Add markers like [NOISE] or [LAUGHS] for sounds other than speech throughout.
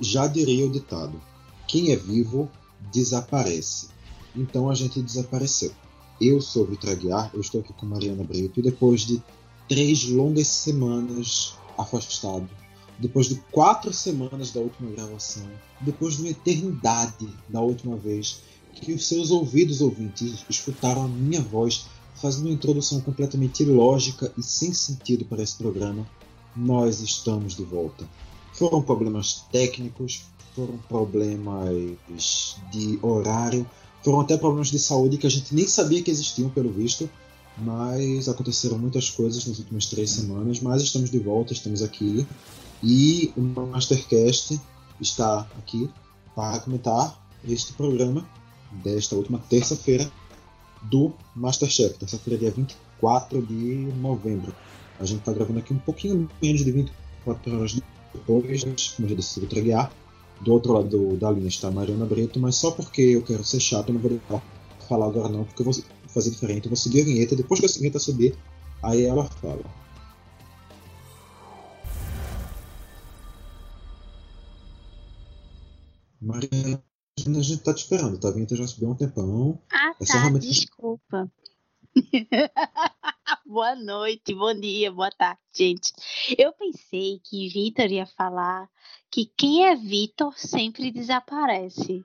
já diria o ditado: quem é vivo desaparece. Então a gente desapareceu. Eu sou Vitor Aguiar, eu estou aqui com Mariana Brito e depois de três longas semanas afastado, depois de quatro semanas da última gravação, depois de uma eternidade da última vez que os seus ouvidos ouvintes escutaram a minha voz fazendo uma introdução completamente ilógica e sem sentido para esse programa, nós estamos de volta. Foram problemas técnicos, foram problemas de horário, foram até problemas de saúde que a gente nem sabia que existiam, pelo visto, mas aconteceram muitas coisas nas últimas três semanas. Mas estamos de volta, estamos aqui e o Mastercast está aqui para comentar este programa desta última terça-feira do Masterchef, terça-feira, dia 24 de novembro. A gente está gravando aqui um pouquinho menos de 24 horas depois, como já disse, Vitor Guiar. Do outro lado do, da linha está a Mariana Brito, mas só porque eu quero ser chato, eu não vou falar agora não, porque eu vou fazer diferente. Eu vou seguir a vinheta, depois que a vinheta subir, aí ela fala. Mariana a gente tá te esperando, tá? A vinheta já subiu há um tempão. Ah, é tá, realmente... desculpa. [LAUGHS] [LAUGHS] boa noite, bom dia, boa tarde, gente. Eu pensei que Vitor ia falar que quem é Vitor sempre desaparece.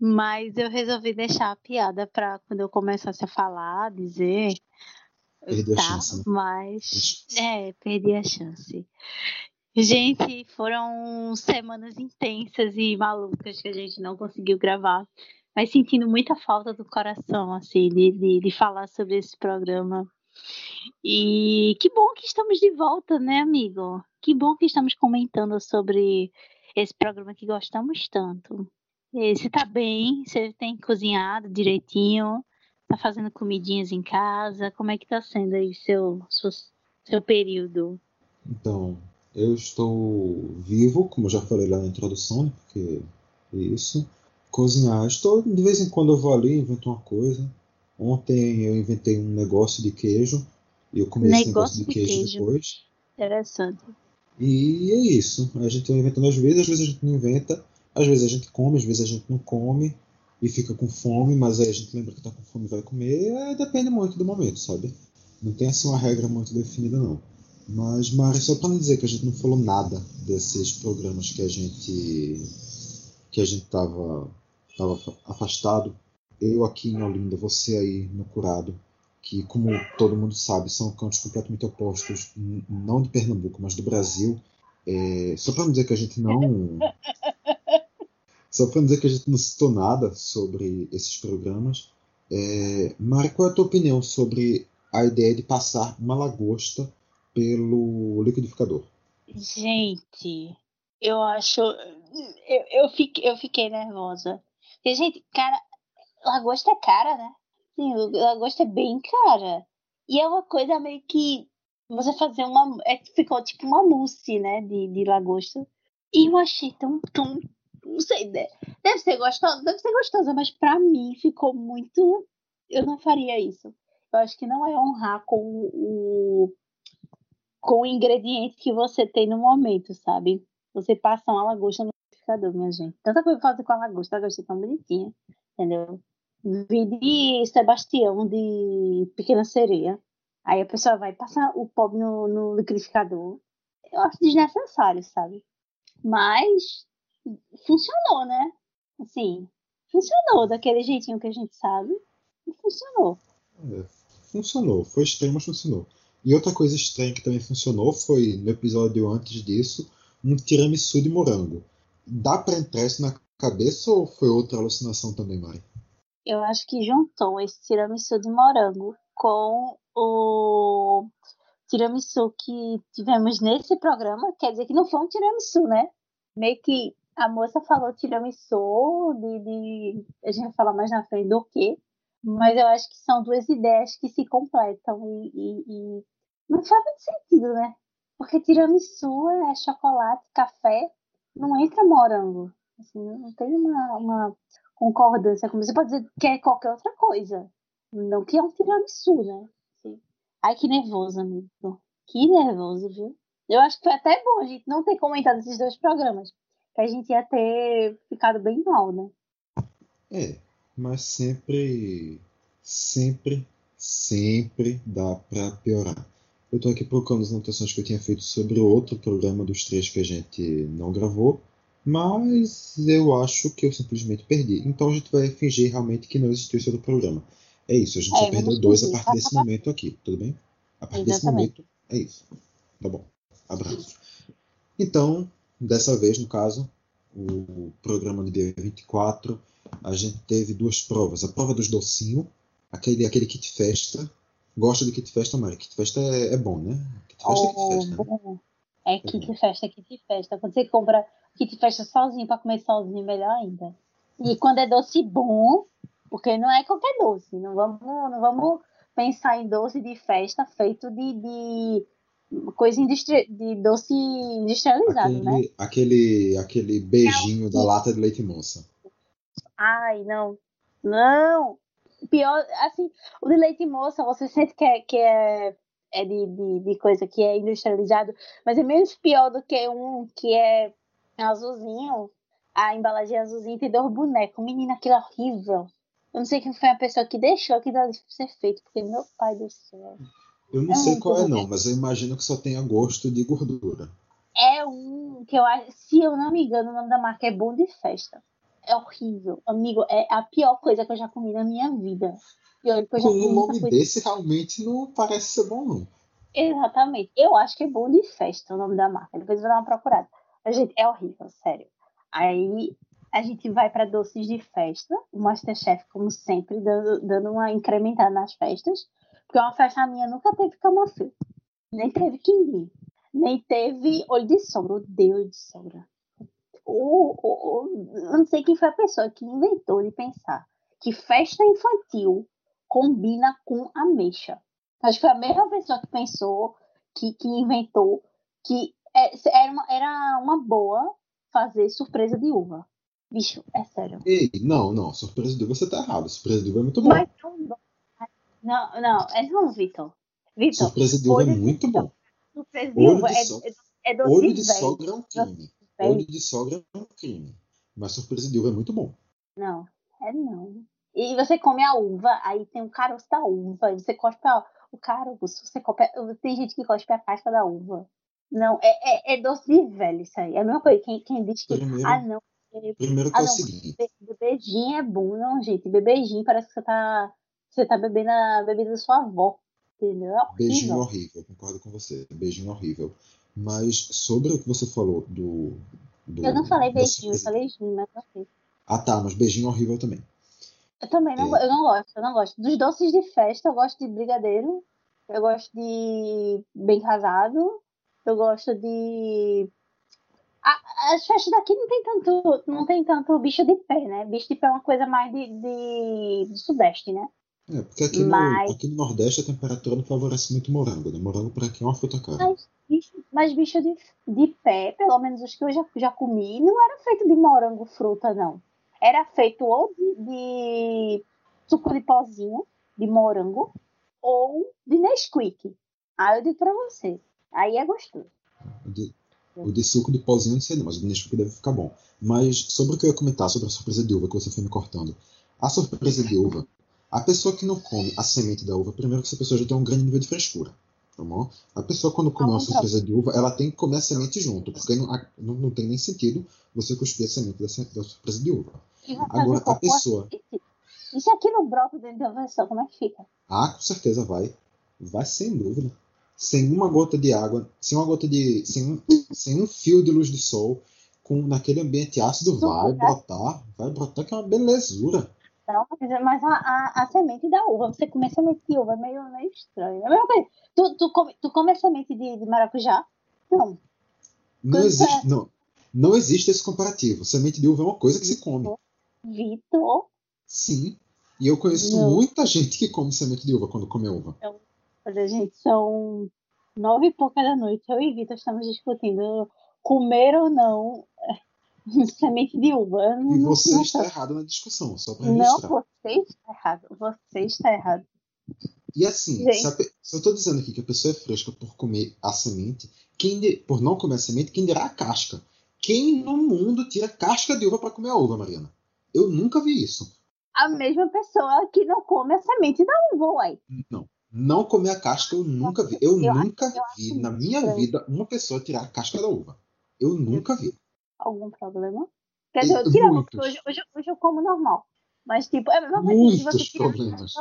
Mas eu resolvi deixar a piada para quando eu começasse a falar, dizer. Perdi tá, a chance. Né? Mas. É, perdi a chance. Gente, foram semanas intensas e malucas que a gente não conseguiu gravar, mas sentindo muita falta do coração, assim, de, de, de falar sobre esse programa. E que bom que estamos de volta, né, amigo? Que bom que estamos comentando sobre esse programa que gostamos tanto. Você tá bem? Você tem cozinhado direitinho? Tá fazendo comidinhas em casa? Como é que tá sendo aí seu, seu, seu período? Então, eu estou vivo, como já falei lá na introdução, né, porque é isso. Cozinhar, estou de vez em quando eu vou ali, invento uma coisa. Ontem eu inventei um negócio de queijo e eu comi negócio esse negócio de, de queijo, queijo, depois. Interessante. E é isso. A gente vai inventando às vezes, às vezes a gente não inventa, às vezes a gente come, às vezes a gente não come e fica com fome, mas aí a gente lembra que tá com fome e vai comer. É, depende muito do momento, sabe? Não tem assim uma regra muito definida não. Mas, Mari, só para não dizer que a gente não falou nada desses programas que a gente que a gente tava, tava afastado, eu aqui em Olinda, você aí no Curado, que como todo mundo sabe são cantos completamente opostos, não de Pernambuco, mas do Brasil. É, só para não dizer que a gente não [LAUGHS] só para dizer que a gente não citou nada sobre esses programas, é, Mari, qual é a tua opinião sobre a ideia de passar uma lagosta pelo liquidificador. Gente, eu acho. Eu, eu, fiquei, eu fiquei nervosa. Gente, cara, lagosta é cara, né? Sim, lagosta é bem cara. E é uma coisa meio que. Você fazer uma. É, ficou tipo uma mousse, né? De, de lagosta. E eu achei tão. tão não sei, deve ser gostosa, deve ser gostosa, mas pra mim ficou muito. Eu não faria isso. Eu acho que não é honrar com o, com o ingrediente que você tem no momento, sabe? Você passa uma lagosta no liquidificador, minha gente. Tanta coisa fazer com a lagosta, a lagosta é tão bonitinha, entendeu? Vi de Sebastião, de Pequena Sereia. Aí a pessoa vai passar o pó no, no liquidificador. Eu acho desnecessário, sabe? Mas funcionou, né? Assim, funcionou daquele jeitinho que a gente sabe. E funcionou. É, funcionou. Foi estranho, mas funcionou. E outra coisa estranha que também funcionou foi, no episódio antes disso, um tiramisu de morango. Dá para entrar isso na cabeça ou foi outra alucinação também, Mari? Eu acho que juntou esse tiramisu de morango com o tiramisu que tivemos nesse programa. Quer dizer que não foi um tiramisu, né? Meio que a moça falou tiramisu, de, de... a gente vai falar mais na frente do que, mas eu acho que são duas ideias que se completam e, e, e não faz muito sentido, né? Porque tiramisu é chocolate, café, não entra morango. Assim, não tem uma, uma concordância. Como você pode dizer que é qualquer outra coisa. Não que é um tiramisu, né? Assim. Ai, que nervoso, amigo. Que nervoso, viu? Eu acho que foi até bom a gente não ter comentado esses dois programas. que a gente ia ter ficado bem mal, né? É, mas sempre, sempre, sempre dá para piorar. Eu tô aqui procurando as anotações que eu tinha feito sobre outro programa dos três que a gente não gravou, mas eu acho que eu simplesmente perdi. Então a gente vai fingir realmente que não existiu esse outro programa. É isso, a gente É, só perdeu dois a partir desse momento aqui, tudo bem? A partir desse Exatamente. momento, é isso. Tá bom. Abraço. Então, dessa vez, no caso, o programa do dia 24, a gente teve duas provas. A prova dos docinhos, aquele, aquele kit festa. Gosta de kit festa, Mari? Kit festa é, é bom, né? Kit festa é kit Oh, festa, né? bom. É kit festa, kit festa. Quando você compra kit festa sozinho pra comer sozinho, melhor ainda. E quando é doce bom, porque não é qualquer doce. Não vamos, não vamos pensar em doce de festa feito de, de coisa industri de doce industrializado, né? Aquele, aquele, aquele beijinho da lata de leite moça. Ai, não. Não. Pior, assim, o de leite moça, você sente que é, que é, é de, de, de coisa que é industrializado, mas é menos pior do que um que é azulzinho. A embalagem azulzinha tem dois bonecos. Menina, aquilo é horrível. Eu não sei quem foi a pessoa que deixou aquilo ali ser feito, porque meu pai do céu. Eu não É sei qual é não, mas eu imagino que só tenha gosto de gordura. É um que eu acho, se eu não me engano, o nome da marca é Bom de Festa. É horrível. Amigo, é a pior coisa que eu já comi na minha vida. E que eu já Com um nome coisa. desse realmente não parece ser bom, não. Exatamente. Eu acho que é Bom de Festa o nome da marca. Depois eu vou dar uma procurada. Mas, gente, é horrível, sério. Aí a gente vai para doces de festa. O Masterchef, como sempre, dando, dando uma incrementada nas festas. Porque uma festa minha nunca teve camafeu. Nem teve quindim. Nem teve olho de. Odeio olho de sogra. O, o, o- eu não sei quem foi a pessoa que inventou de pensar que festa infantil combina com ameixa. Acho que foi a mesma pessoa que pensou, que, que inventou, que é- era uma, era uma boa fazer surpresa de uva. Bicho, é sério. Ei, não, não, surpresa de uva você tá errado. Surpresa de uva é muito bom. Mas não, não, não, é não, Vitor. Vitor, Surpresa de uva é olho de muito bom. surpresa de Olho uva de é, so- é, é doce Olho de velho. sogra é um crime. velho. Olho de sogra é um crime. Mas surpresa de uva é muito bom. Não, é não. E você come a uva, aí tem o caroço da uva, você cospe a, o caroço, você cospe, tem gente que cospe a casca da uva. Não, é, é, é doce de velho isso aí. É a mesma coisa, quem, quem diz que, Primeiro, ah não, é, primeiro que ah, é o seguinte. be- bebejinho é bom, não, gente, bebejinho parece que você tá, você tá bebendo a bebida da sua avó, entendeu? É Beijinho horrível. concordo com você. Beijinho horrível. Mas sobre o que você falou do. do Eu não falei da beijinho, eu falei gin, mas não sei. Ah tá, mas beijinho horrível também. Eu também não, É. eu não gosto, eu não gosto. Dos doces de festa, eu gosto de brigadeiro, eu gosto de bem casado, eu gosto de. A- as festas daqui não tem tanto, não tem tanto bicho de pé, né? Bicho de pé é uma coisa mais de, de, do sudeste, né? É, porque aqui no, Mas- aqui no Nordeste a temperatura não favorece muito morango, né? Morango por aqui é uma fruta cara. Mas bicho, mas bicho de, de pé, pelo menos os que eu já, já comi, não era feito de morango fruta, não. Era feito ou de, de suco de pozinho, de morango, ou de Nesquik. Aí eu digo pra você. Aí é gostoso. O de, o de suco de pozinho não sei não, mas o de Nesquik deve ficar bom. Mas sobre o que eu ia comentar sobre a surpresa de uva que você foi me cortando. A surpresa de uva, a pessoa que não come a semente da uva, primeiro que essa pessoa já tem um grande nível de frescura. Tá bom? A pessoa quando come uma Ah, então. surpresa de uva, ela tem que comer a semente junto, porque não, não, não tem nem sentido você cuspir a semente da, da surpresa de uva. Agora, a pessoa. E se aquilo brota dentro da versão, como é que fica? Ah, com certeza vai. Vai sem dúvida. Sem uma gota de água, sem uma gota de. sem um, sem um fio de luz de sol, com naquele ambiente ácido, vai brotar. Vai brotar que é uma belezura. Não, mas- a, a, a semente da uva, você comer semente de uva é meio, meio estranho. É a mesma coisa. Tu, tu, come, tu come a semente de, de maracujá? Não. Não existe, é. não, não existe esse comparativo. Semente de uva é uma coisa que se come. Vitor, Sim. E eu conheço Não. muita gente que come semente de uva quando come uva. Olha, gente, são nove e pouca da noite. Eu e Vitor estamos discutindo comer ou não [LAUGHS] semente de uva. Não, E não- você não está errado na discussão, só para Não, registrar. você está errado. Você está errado. E assim, Gente. se, pe- se eu estou dizendo aqui que a pessoa é fresca por comer a semente, quem de- por não comer a semente, quem dirá a casca? Quem no mundo tira casca de uva para comer a uva, Mariana? Eu nunca vi isso. A mesma pessoa que não come a semente da uva, uai. Não. Não comer a casca eu nunca vi. Eu, eu nunca acho, eu vi na minha estranho. vida uma pessoa tirar a casca da uva. Eu nunca vi. Algum problema? Quer dizer, eu porque hoje, hoje, hoje eu como normal. Mas, tipo, é a mesma coisa Muitos você tirar problemas.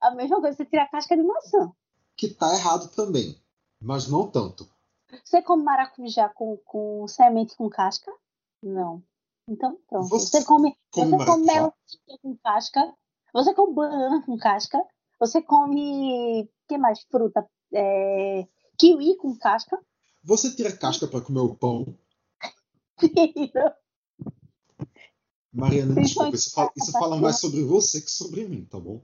A, a mesma coisa você tirar a casca de maçã. Que tá errado também. Mas não tanto. Você come maracujá com, com semente com casca? Não. Então, pronto. Você, você come, come você come melancia com casca? Você come banana com casca? Você come. que mais? Fruta? É, kiwi com casca? Você tira casca para comer o pão? [LAUGHS] Mariana, desculpa, isso fala, isso fala mais sobre você que sobre mim, tá bom?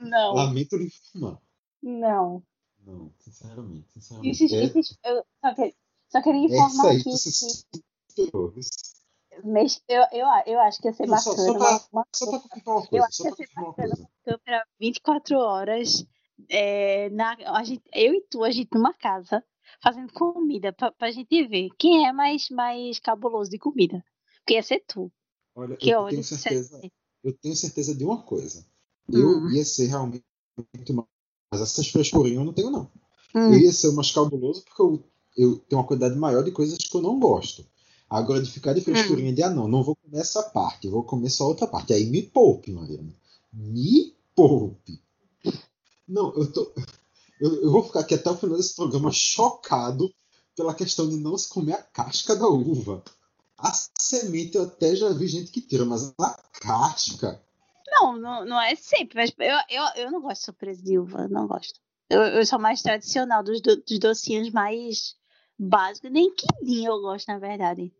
Não. Lamento lhe informar. Não. Não, sinceramente, sinceramente. Isso, é... isso, eu só, que, só queria informar é aqui. Você que... Mas eu, eu, eu acho que ia ser Não, bacana. Só, pra, uma, só pra confirmar uma coisa. Eu acho que ia ser bacana uma câmera 24 horas. É, na, a gente, eu e tu, a gente numa casa, fazendo comida, pra, pra gente ver quem é mais, mais cabuloso de comida. Porque ia ser tu. Olha, que eu, tenho certeza, eu tenho certeza de uma coisa. Eu hum. ia ser realmente uma mas essas frescurinhas eu não tenho, não. Hum. Eu ia ser mais cabuloso porque eu, eu tenho uma quantidade maior de coisas que eu não gosto. Agora, de ficar de frescurinha hum. de, ah, não, não vou comer essa parte, vou comer só outra parte. Aí me poupe, Mariana. Me poupe. Não, eu tô. Eu, eu, vou ficar aqui até o final desse programa chocado pela questão de não se comer a casca da uva. A semente eu até já vi gente que tira, mas a casca. Não, não, não é sempre, mas eu, eu, eu não gosto de surpresa de uva, não gosto. Eu, eu sou mais tradicional dos, do, dos docinhos mais básicos. Nem quindim eu gosto, na verdade.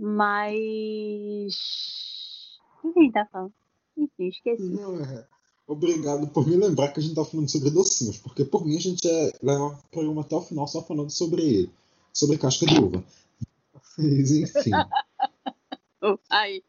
Mas. O que a gente tá falando? Enfim, esqueci. Não, é. Obrigado por me lembrar que a gente tá falando sobre docinhos, porque por mim a gente é, leva o programa até o final só falando sobre sobre casca de uva. Mas enfim. [LAUGHS] Aí.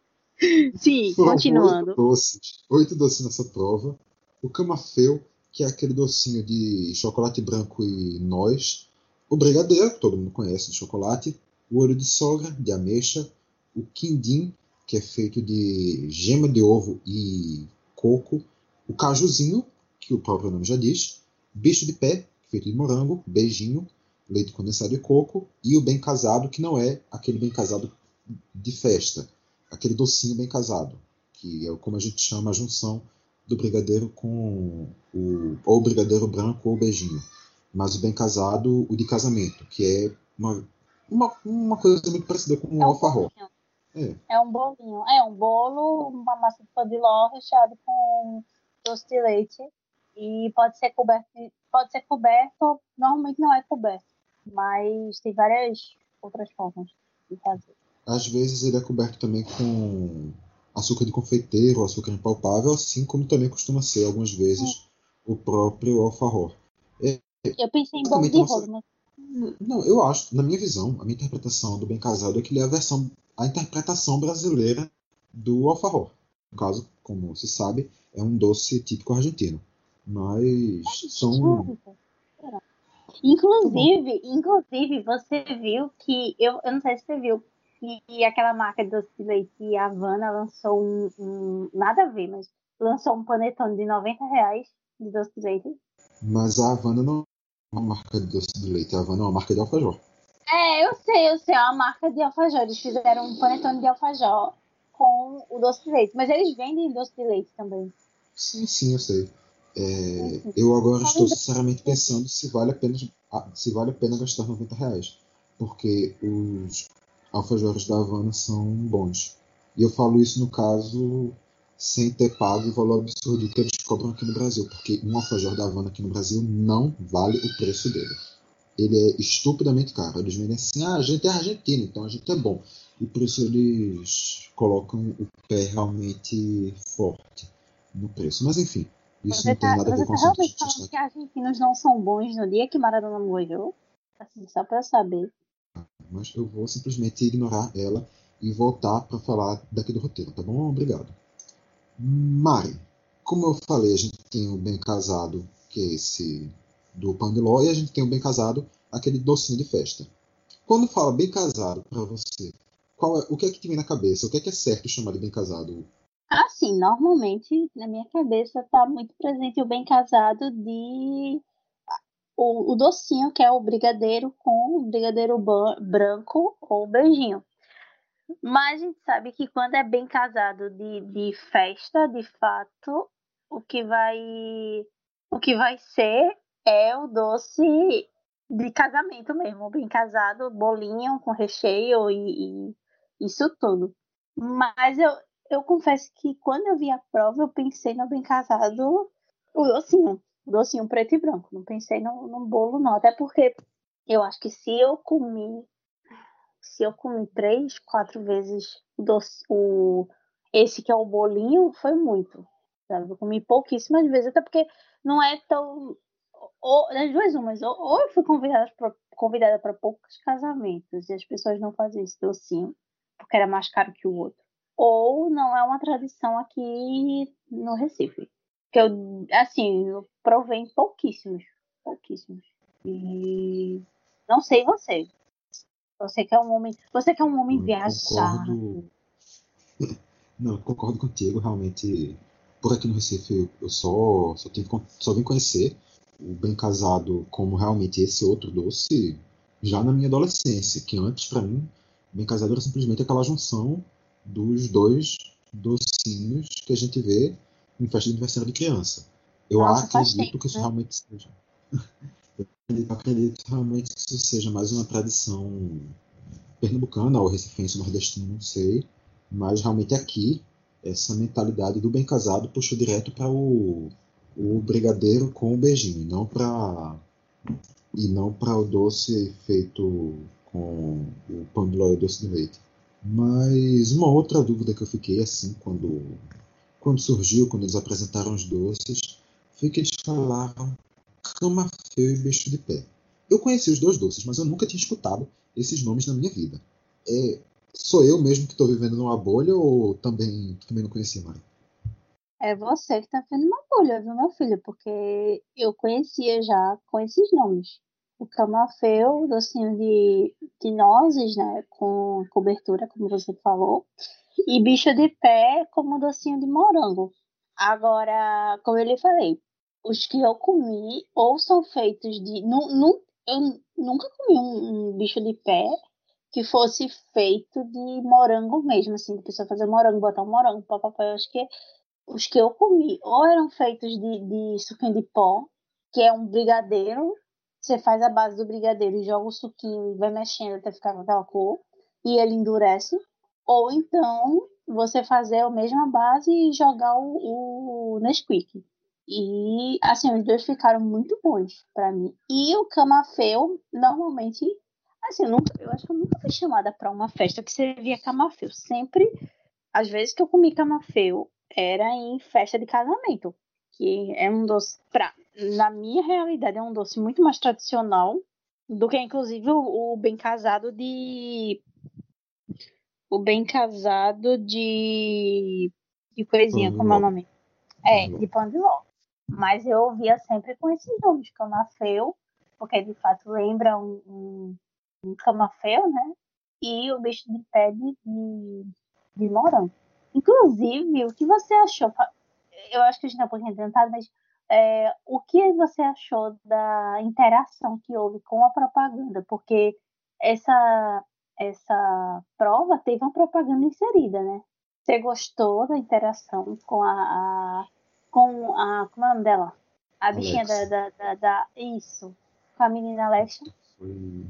Sim, Foram continuando. Oito doces, oito doces nessa prova. O camafeu, que é aquele docinho de chocolate branco e noz. O brigadeiro, que todo mundo conhece de chocolate. O olho de sogra, de ameixa. O quindim, que é feito de gema de ovo e coco. O cajuzinho, que o próprio nome já diz. Bicho de pé, feito de morango. Beijinho, leite condensado e coco. E o bem casado, que não é aquele bem casado de festa aquele docinho bem casado, que é como a gente chama a junção do brigadeiro com o ou brigadeiro branco ou beijinho. Mas o bem casado, o de casamento, que é uma, uma, uma coisa muito parecida com o é um. É. é um bolinho. É um bolo, uma massa de pão de ló recheado com doce de leite. E pode ser coberto, pode ser coberto, normalmente não é coberto, mas tem várias outras formas de fazer. Às vezes ele é coberto também com açúcar de confeiteiro, açúcar impalpável, assim como também costuma ser algumas vezes é. o próprio alfarror. É, eu pensei em bolo de nossa... mas... Não, eu acho, na minha visão, a minha interpretação do bem casado é que ele é a versão, a interpretação brasileira do alfarror. No caso, como se sabe, é um doce típico argentino. Mas é são. Inclusive, tá inclusive, você viu que. Eu, eu não sei se você viu, e aquela marca de doce de leite Havana lançou um, um, Nada a ver, mas lançou um panetone de 90 reais de doce de leite. Mas a Havana não uma marca de doce de leite, a Havana é uma marca de alfajor. É, eu sei, eu sei, é uma marca de alfajor. Eles fizeram um panetone de alfajor com o doce de leite. Mas eles vendem doce de leite também. Sim, sim, eu sei. É, eu agora estou sinceramente pensando se vale a pena, se vale a pena gastar 90 reais. Porque os, alfajores da Havana são bons. E eu falo isso no caso sem ter pago o valor absurdo que eles cobram aqui no Brasil, porque um alfajor da Havana aqui no Brasil não vale o preço dele. Ele é estupidamente caro. Eles vendem assim, ah, a gente é argentino, então a gente é bom. E por isso eles colocam o pé realmente forte no preço. Mas enfim, isso você não tem tá, nada a ver com o assunto. Você tá falando que argentinos não são bons no dia que Maradona morreu? Assim, só pra saber mas eu vou simplesmente ignorar ela e voltar para falar daqui do roteiro, tá bom? Obrigado. Mari, como eu falei, a gente tem o bem casado, que é esse do pão de ló, e a gente tem o bem casado, aquele docinho de festa. Quando fala bem casado para você, qual é, o que é que te vem na cabeça? O que é que é certo chamar de bem casado? Assim, normalmente na minha cabeça está muito presente o bem casado de o, o, docinho, que é o brigadeiro com o brigadeiro branco ou beijinho. Mas a gente sabe que quando é bem casado de, de festa, de fato, o que vai o que vai ser é o doce de casamento mesmo, bem casado, bolinho com recheio e, e isso tudo. Mas eu, eu confesso que quando eu vi a prova, eu pensei no bem casado, o docinho, o docinho preto e branco. Não pensei no, no bolo, não. Até porque eu acho que se eu comi, se eu comi três, quatro vezes doce, o esse que é o bolinho, foi muito. Sabe? Eu comi pouquíssimas vezes, até porque não é tão. Ou, duas umas, ou, ou eu fui convidada para convidada poucos casamentos e as pessoas não faziam esse docinho porque era mais caro que o outro ou não é uma tradição aqui no Recife. Que eu, assim, eu provei pouquíssimos, pouquíssimos. E não sei você. Você que é um homem, você que é um homem viajado. Concordo... Não, concordo contigo, realmente. Por aqui no Recife eu só só, tive, só vim conhecer o bem casado como realmente esse outro doce já na minha adolescência, que antes para mim bem casado era simplesmente aquela junção dos dois docinhos que a gente vê em festa de aniversário de criança. Eu Nossa, acredito que isso né? realmente seja. [LAUGHS] Eu acredito realmente que isso seja mais uma tradição pernambucana ou recifense nordestina, não sei. Mas realmente aqui, essa mentalidade do bem casado puxou direto para o, o brigadeiro com o beijinho, não para e não para o doce feito com o pão de ló e doce de leite. Mas uma outra dúvida que eu fiquei assim quando, quando surgiu, quando eles apresentaram os doces, foi que eles falaram camafeu e beijo de pé. Eu conheci os dois doces, mas eu nunca tinha escutado esses nomes na minha vida. É, sou eu mesmo que estou vivendo numa bolha ou também, também não conhecia, Mari? É você que está vivendo uma bolha, viu, meu filho? Porque eu conhecia já com esses nomes o camafeu, docinho de, de nozes, né, com cobertura, como você falou, e bicho de pé como docinho de morango. Agora, como eu lhe falei, os que eu comi ou são feitos de. Nu, eu nunca comi um, um, bicho de pé que fosse feito de morango mesmo, assim, de pessoa fazer morango, botar um morango, papapá. Eu acho que os que eu comi ou eram feitos de, de suquinho de pó, que é um brigadeiro você faz a base do brigadeiro e joga o suquinho e vai mexendo até ficar com aquela cor e ele endurece. Ou então você fazer a mesma base e jogar o, o Nesquik. E assim, os dois ficaram muito bons para mim. E o camafeu, normalmente, assim, eu, nunca, eu acho que eu nunca fui chamada para uma festa que servia camafeu. Sempre, às vezes que eu comi camafeu, era em festa de casamento, que é um doce pra na minha realidade, é um doce muito mais tradicional do que, inclusive, o, o bem casado de. O bem casado de. De coisinha, como é o nome? É, de pão de ló. Mas eu ouvia sempre com esses nomes, camafeu, porque de fato lembra um, um, um camafeu, né? E o bicho de pé de, de, morango. Inclusive, o que você achou? Eu acho que a gente não pode entrar, mas é, o que você achou da interação que houve com a propaganda? Porque essa, essa prova teve uma propaganda inserida, né? Você gostou da interação com a, a com a como é o nome dela? A bichinha da, da, da, da, Isso. Com a menina Alexa. Foi,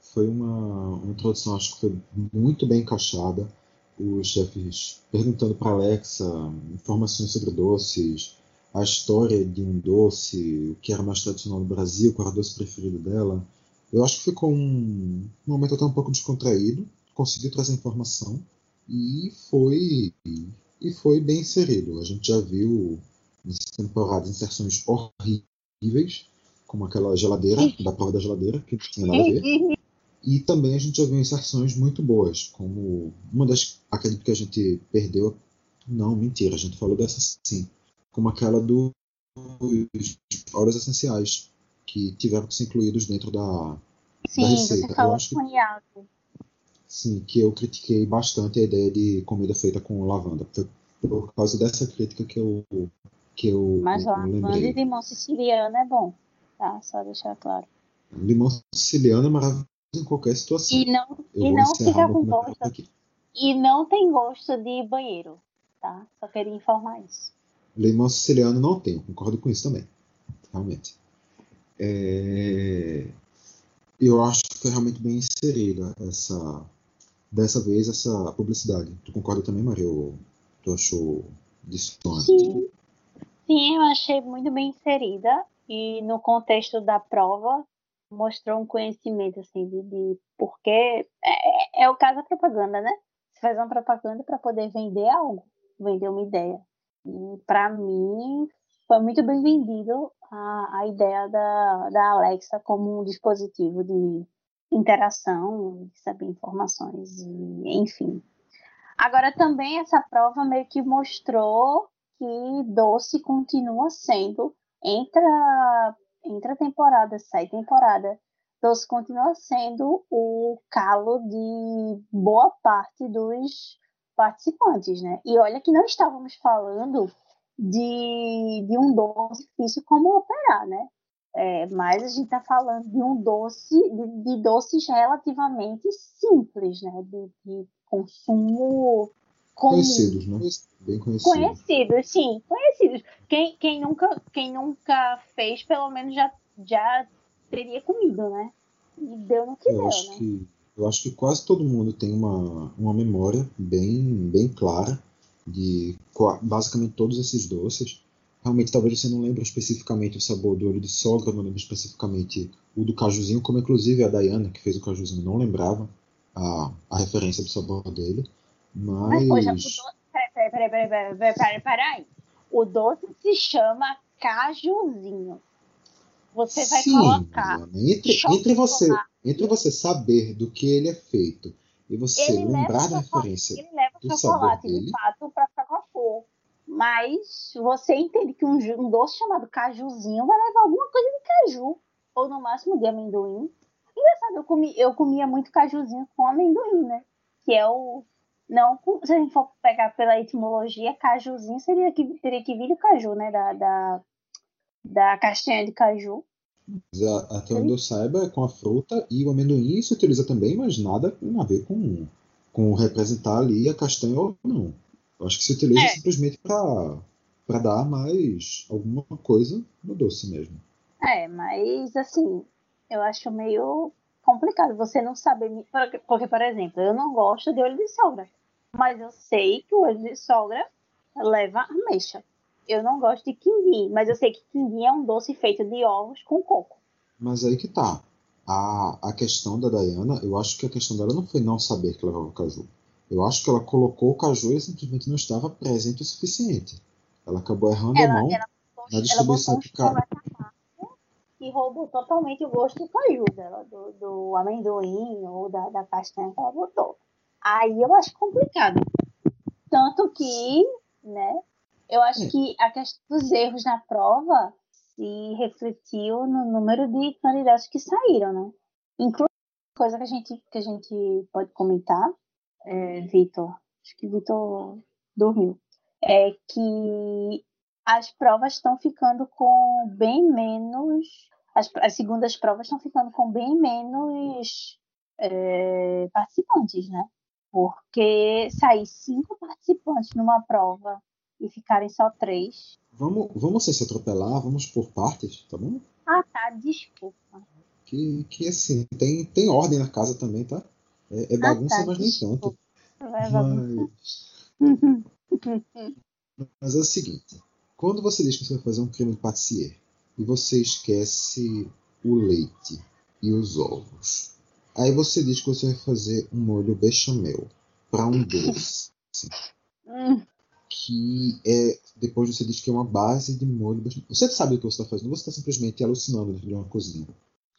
foi uma, uma introdução, acho que foi muito bem encaixada. Os chefes perguntando para Alexa informações sobre doces, a história de um doce, o que era mais tradicional no Brasil, qual era o doce preferido dela. Eu acho que ficou um, um momento até um pouco descontraído, conseguiu trazer informação e foi e foi bem inserido. A gente já viu nessa temporada inserções horríveis, como aquela geladeira, da prova da geladeira, que não tinha nada a ver. E também a gente já viu inserções muito boas, como uma das. Acredito que a gente perdeu. Não, mentira, a gente falou dessa sim como aquela dos óleos essenciais, que tiveram que ser incluídos dentro da, Sim, da receita. Você falou Eu acho que... Sim, que eu critiquei bastante a ideia de comida feita com lavanda. Foi por causa dessa crítica que eu que eu Mas eu lavanda e limão siciliano é bom, tá? Só deixar claro. Limão siciliano é maravilhoso em qualquer situação. E não, eu e não fica com gosto. aqui. E não tem gosto de banheiro, tá? Só queria informar isso. Limão siciliano não tem, eu concordo com isso também. Realmente. É, Eu acho que foi realmente bem inserida essa. Dessa vez, essa publicidade. Tu concorda também, Maria? Ou tu achou distante? Sim. Sim, eu achei muito bem inserida e no contexto da prova mostrou um conhecimento assim de, de porque é, é o caso da propaganda, né? Você faz uma propaganda para poder vender algo, vender uma ideia. E para mim foi muito bem vendido a, a ideia da, da Alexa como um dispositivo de interação, saber informações, e, enfim. Agora também essa prova meio que mostrou que doce continua sendo entre entre a temporada, sai temporada, doce continua sendo o calo de boa parte dos participantes, né? E olha que não estávamos falando de, de um doce difícil como operar, né? É, mas a gente está falando de um doce, de, de doces relativamente simples, né? De, de consumo comum. Conhecidos, né? Bem conhecidos. Conhecidos, sim, conhecidos. Quem, quem, nunca, quem nunca fez, pelo menos já, já teria comido, né? E deu no que Eu deu, acho né? que, eu acho que quase todo mundo tem uma, uma memória bem, bem clara de basicamente todos esses doces. Realmente, talvez você não lembre especificamente o sabor do olho de sogra, não lembre especificamente o do cajuzinho, como inclusive a Dayana, que fez o cajuzinho, não lembrava a, a referência do sabor dele. Mas, Mas, poxa, o doce. Peraí, peraí, peraí, peraí, peraí, peraí, peraí. O doce se chama cajuzinho. Você vai sim, colocar. Mariana, entre, entre, você, entre você saber do que ele é feito e você Ele lembrar da referência ele leva do sabor chocolate dele. de fato para ficar com a cor. Mas você entende que um, um doce chamado cajuzinho vai levar alguma coisa de caju. Ou no máximo de amendoim. Engraçado, eu, comi, eu comia muito cajuzinho com amendoim, né? Que é o. Não, se a gente for pegar pela etimologia, cajuzinho seria que teria que vir do caju, né? Da, da, da castanha de caju. Mas a- Até onde eu saiba, é com a fruta e o amendoim se utiliza também, mas nada tem a ver com, com representar ali a castanha ou não. Eu acho que se utiliza É. simplesmente para dar mais alguma coisa no doce mesmo. É, mas assim, eu acho meio complicado você não saber. Porque, por exemplo, eu não gosto de olho de sogra. Mas eu sei que o olho de sogra leva ameixa. Eu não gosto de quindim, mas eu sei que quindim é um doce feito de ovos com coco. Mas aí que tá. A, a questão da Diana, eu acho que a questão dela não foi não saber que levava caju. Eu acho que ela colocou o caju e simplesmente não estava presente o suficiente. Ela acabou errando a Ela, mão ela, na distribuição de cara. e roubou totalmente o gosto do caju dela, do, do amendoim ou da, da castanha que ela botou. Aí eu acho complicado. Tanto que, né, eu acho É. que a questão dos erros na prova se refletiu no número de candidatos que saíram, né? Inclusive, coisa que a gente, que a gente pode comentar, é, Vitor, acho que Vitor dormiu, é que as provas estão ficando com bem menos. As, as segundas provas estão ficando com bem menos é, participantes, né? Porque sair cinco participantes numa prova e ficarem só três. Vamos, vamos sem se atropelar, vamos por partes, tá bom? Ah, tá, desculpa. Que, que assim, tem, tem ordem na casa também, tá? É, é bagunça, tá, mas nem tanto. Vai. Mas, mas é o seguinte: quando você diz que você vai fazer um creme pâtissier e você esquece o leite e os ovos, aí você diz que você vai fazer um molho bechamel para um doce, que é depois você diz que é uma base de molho bechamel. Você sabe o que você está fazendo? Você está simplesmente alucinando dentro de uma cozinha.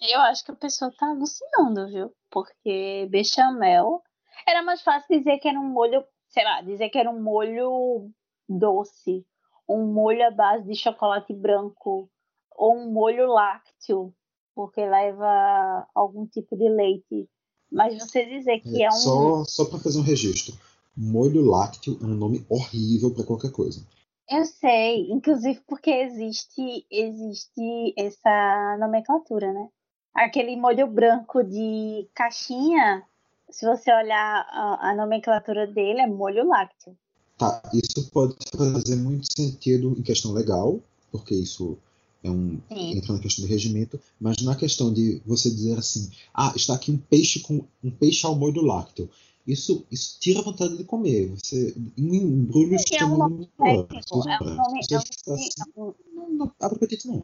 Eu acho que a pessoa tá alucinando, viu? Porque bechamel. Era mais fácil dizer que era um molho, sei lá, dizer que era um molho doce, um molho à base de chocolate branco, ou um molho lácteo, porque leva algum tipo de leite. Mas você dizer que é, é um. Só, só para fazer um registro. Molho lácteo é um nome horrível para qualquer coisa. Eu sei, inclusive porque existe existe essa nomenclatura, né? Aquele molho branco de caixinha, se você olhar a, a nomenclatura dele, é molho lácteo. Tá, isso pode fazer muito sentido em questão legal, porque isso é um Sim. entra na questão de regimento, mas na questão de você dizer assim, ah, está aqui um peixe com um peixe ao molho lácteo. Isso, isso tira a vontade de comer. Você embrulha o estômago. É um técnico. É um nome, é um, não, não abre apetite não.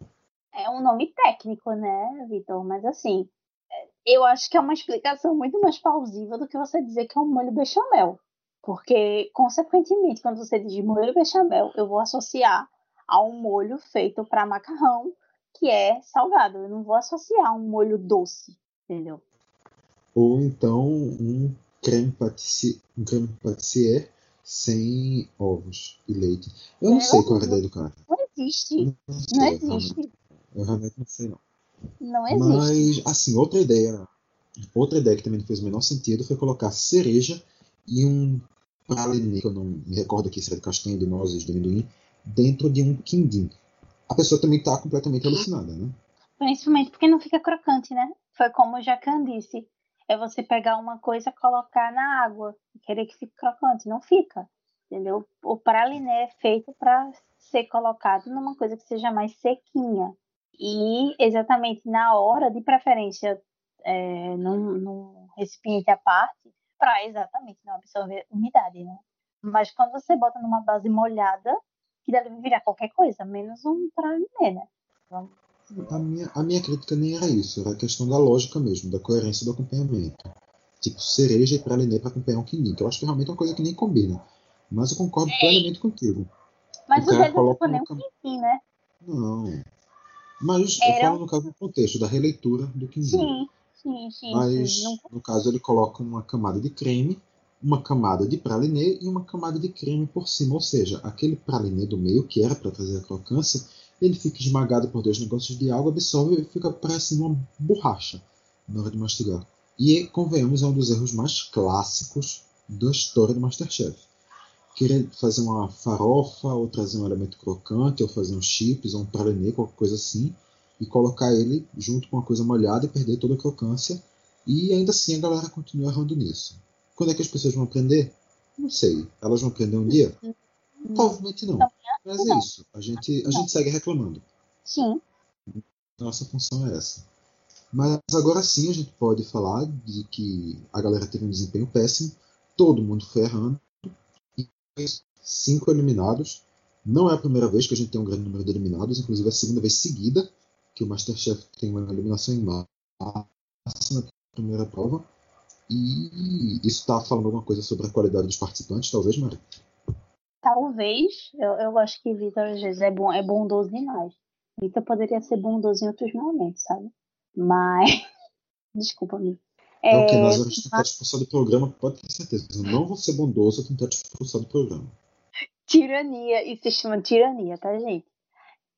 É um nome técnico, né, Vitor? Mas assim, eu acho que é uma explicação muito mais plausível do que você dizer que é um molho bechamel. Porque, consequentemente, quando você diz molho bechamel, eu vou associar a um molho feito para macarrão, que é salgado. Eu não vou associar um molho doce, entendeu? Ou então um creme pâtissier, um creme sem ovos e leite. Eu não é, sei qual é a ideia do cara. Não existe. Não, não existe. Eu realmente não sei, não. Não existe. Mas, assim, outra ideia, outra ideia que também não fez o menor sentido foi colocar cereja e um pralinê, que eu não me recordo aqui se era de castanha, de nozes, de amendoim, dentro de um quindim. A pessoa também está completamente alucinada, né? Principalmente porque não fica crocante, né? Foi como o Jacan disse é você pegar uma coisa colocar na água e querer que fique crocante. Não fica, entendeu? O praliné é feito para ser colocado numa coisa que seja mais sequinha. E exatamente na hora, de preferência, é, num, num recipiente à parte, para exatamente não absorver umidade, né? Mas quando você bota numa base molhada, que deve virar qualquer coisa, menos um praliné, né? Então, a minha, a minha crítica nem era isso, era a questão da lógica mesmo, da coerência do acompanhamento. Tipo, cereja e pralinê para acompanhar um quindim, que eu acho que realmente é uma coisa que nem combina. Mas eu concordo Ei. plenamente contigo. Mas o, o cara coloca nem um quindim, né? Não. Mas era... eu falo no caso do contexto, da releitura do quindim. Sim, sim, sim. Mas sim, não... no caso ele coloca uma camada de creme, uma camada de pralinê e uma camada de creme por cima. Ou seja, aquele pralinê do meio, que era para trazer a crocância, ele fica esmagado por dois negócios de água, absorve e fica parecendo uma borracha na hora de mastigar. E, convenhamos, é um dos erros mais clássicos da história do Masterchef. Querer fazer uma farofa, ou trazer um elemento crocante, ou fazer um chips, ou um pralinê, qualquer coisa assim, e colocar ele junto com uma coisa molhada e perder toda a crocância. E ainda assim a galera continua errando nisso. Quando é que as pessoas vão aprender? Não sei. Elas vão aprender um dia? Provavelmente não. Mas é isso. A gente, a gente segue reclamando. Sim. Nossa função é essa. Mas agora sim a gente pode falar de que a galera teve um desempenho péssimo, todo mundo foi errando, cinco eliminados. Não é a primeira vez que a gente tem um grande número de eliminados, inclusive é a segunda vez seguida que o Masterchef tem uma eliminação em massa na primeira prova. E isso está falando alguma coisa sobre a qualidade dos participantes, talvez, Maria? talvez, eu, eu acho que Vitor às vezes é, bom, é bondoso demais. Vitor poderia ser bondoso em outros momentos, sabe? Mas. [LAUGHS] Desculpa, amigo. É, o que nós vamos tentar te expulsar do programa, pode ter certeza. Eu não vou ser bondoso a tentar te expulsar do programa. Tirania, isso se chama tirania, tá, gente?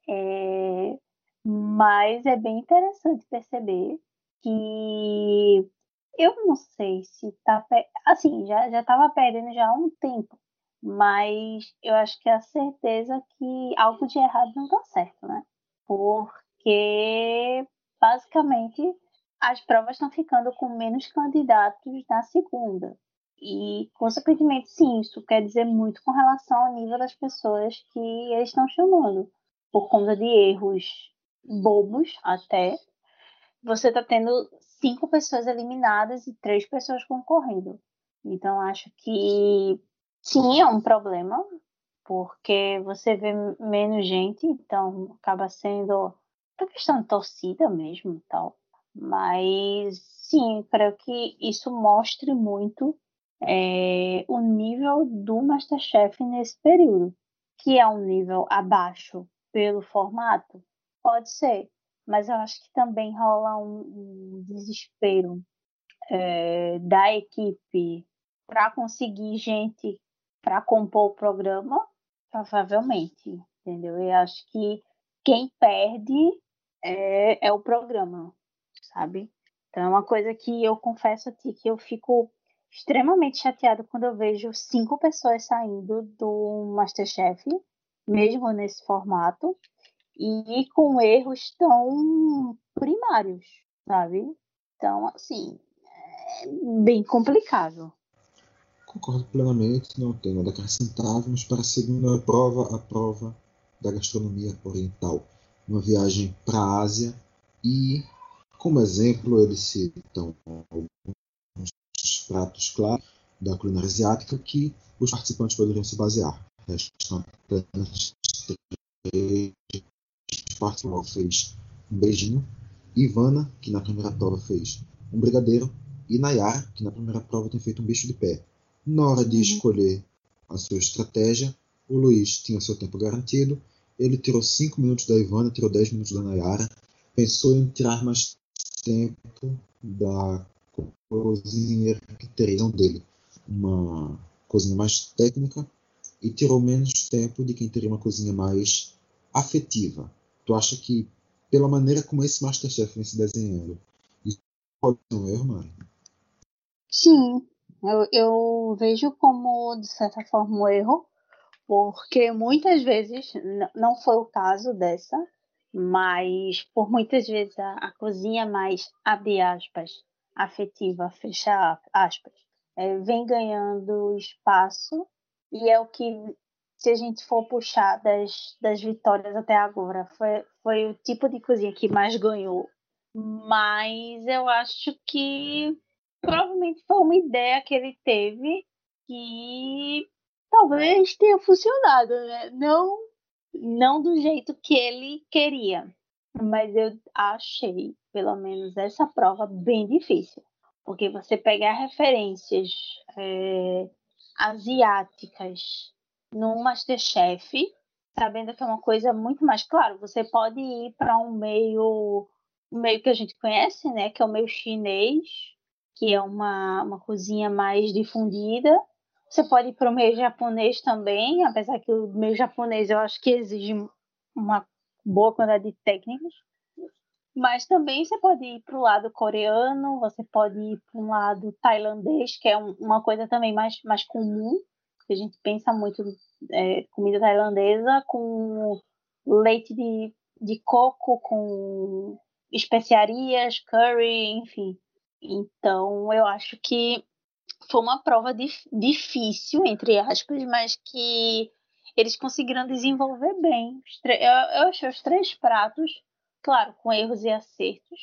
É, mas é bem interessante perceber que eu não sei se tá. Assim, já, já tava perdendo já há um tempo mas eu acho que é a certeza que algo de errado não está certo, né? Porque basicamente as provas estão ficando com menos candidatos na segunda. E, consequentemente, sim, isso quer dizer muito com relação ao nível das pessoas que eles estão chamando. Por conta de erros bobos, até, você está tendo cinco pessoas eliminadas e três pessoas concorrendo. Então, acho que Sim, é um problema, porque você vê menos gente, então acaba sendo uma questão de torcida mesmo e tal. Mas sim, creio que isso mostre muito é, o nível do Masterchef nesse período, que é um nível abaixo pelo formato, pode ser, mas eu acho que também rola um, um desespero é, da equipe para conseguir gente para compor o programa, provavelmente, entendeu? Eu acho que quem perde é, é o programa, sabe? Então é uma coisa que eu confesso a ti que eu fico extremamente chateada quando eu vejo cinco pessoas saindo do Masterchef, mesmo nesse formato, e com erros tão primários, sabe? Então, assim, é bem complicado. Concordo plenamente, não tenho nada a acrescentar. Vamos para a segunda prova, a prova da gastronomia oriental. Uma viagem para a Ásia e, como exemplo, eles citam alguns pratos claros da culinária asiática que os participantes poderiam se basear. Restam apenas três participantes fez um beijinho, Ivana, que na primeira prova fez um brigadeiro, e Nayara, que na primeira prova tem feito um bicho de pé. Na hora de uhum. escolher a sua estratégia, o Luiz tinha seu tempo garantido, ele tirou 5 minutos da Ivana, tirou 10 minutos da Nayara, pensou em tirar mais da cozinheira que teriam dele, uma cozinha mais técnica, e tirou menos tempo de quem teria uma cozinha mais afetiva. Tu acha que, pela maneira como esse Masterchef vem se desenhando, isso pode ser um erro, Mari? Sim, eu, eu vejo como, de certa forma, um erro, porque muitas vezes, não foi o caso dessa, mas por muitas vezes a, a cozinha mais, abre aspas, afetiva, fecha aspas, é, vem ganhando espaço e é o que, se a gente for puxar das, das vitórias até agora, foi, foi o tipo de cozinha que mais ganhou. Mas eu acho que provavelmente foi uma ideia que ele teve que talvez tenha funcionado, né? Não, não do jeito que ele queria, mas eu achei, pelo menos, essa prova bem difícil. Porque você pegar referências é, asiáticas no Masterchef, sabendo que é uma coisa muito mais claro, você pode ir para um meio, meio que a gente conhece, né? Que é o meio chinês, que é uma, uma cozinha mais difundida. Você pode ir para o meio japonês também, apesar que o meio japonês eu acho que exige uma boa quantidade de técnicas. Mas também você pode ir para o lado coreano, você pode ir para um lado tailandês, que é um, uma coisa também mais, mais comum, que a gente pensa muito é, comida tailandesa com leite de, de coco, com especiarias, curry, enfim. Então, eu acho que foi uma prova dif difícil, entre aspas, mas que eles conseguiram desenvolver bem. Eu, eu achei os três pratos, claro, com erros e acertos,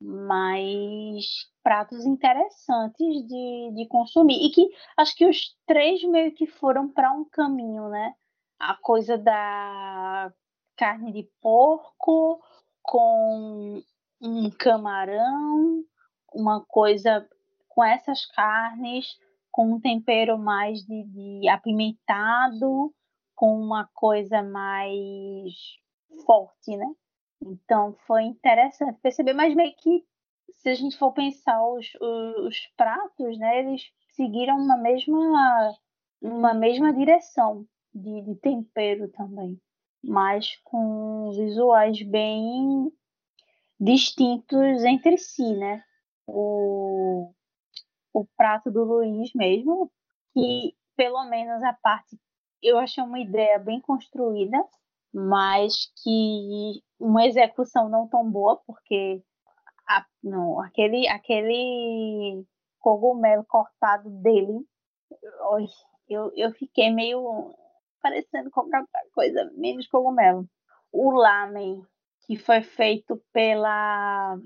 mas pratos interessantes de, de consumir. E que acho que os três meio que foram para um caminho, né? A coisa da carne de porco com um camarão uma coisa com essas carnes, com um tempero mais de, de apimentado, com uma coisa mais forte, né? Então foi interessante perceber, mas meio que se a gente for pensar os, os, os pratos, né, eles seguiram uma mesma uma mesma direção de, de tempero também, mas com visuais bem distintos entre si, né? o, o prato do Luiz mesmo, que pelo menos a parte eu achei uma ideia bem construída, mas que uma execução não tão boa, porque a, não, aquele, aquele cogumelo cortado dele, eu, eu fiquei meio parecendo qualquer coisa, menos cogumelo. O lamen, que foi feito pela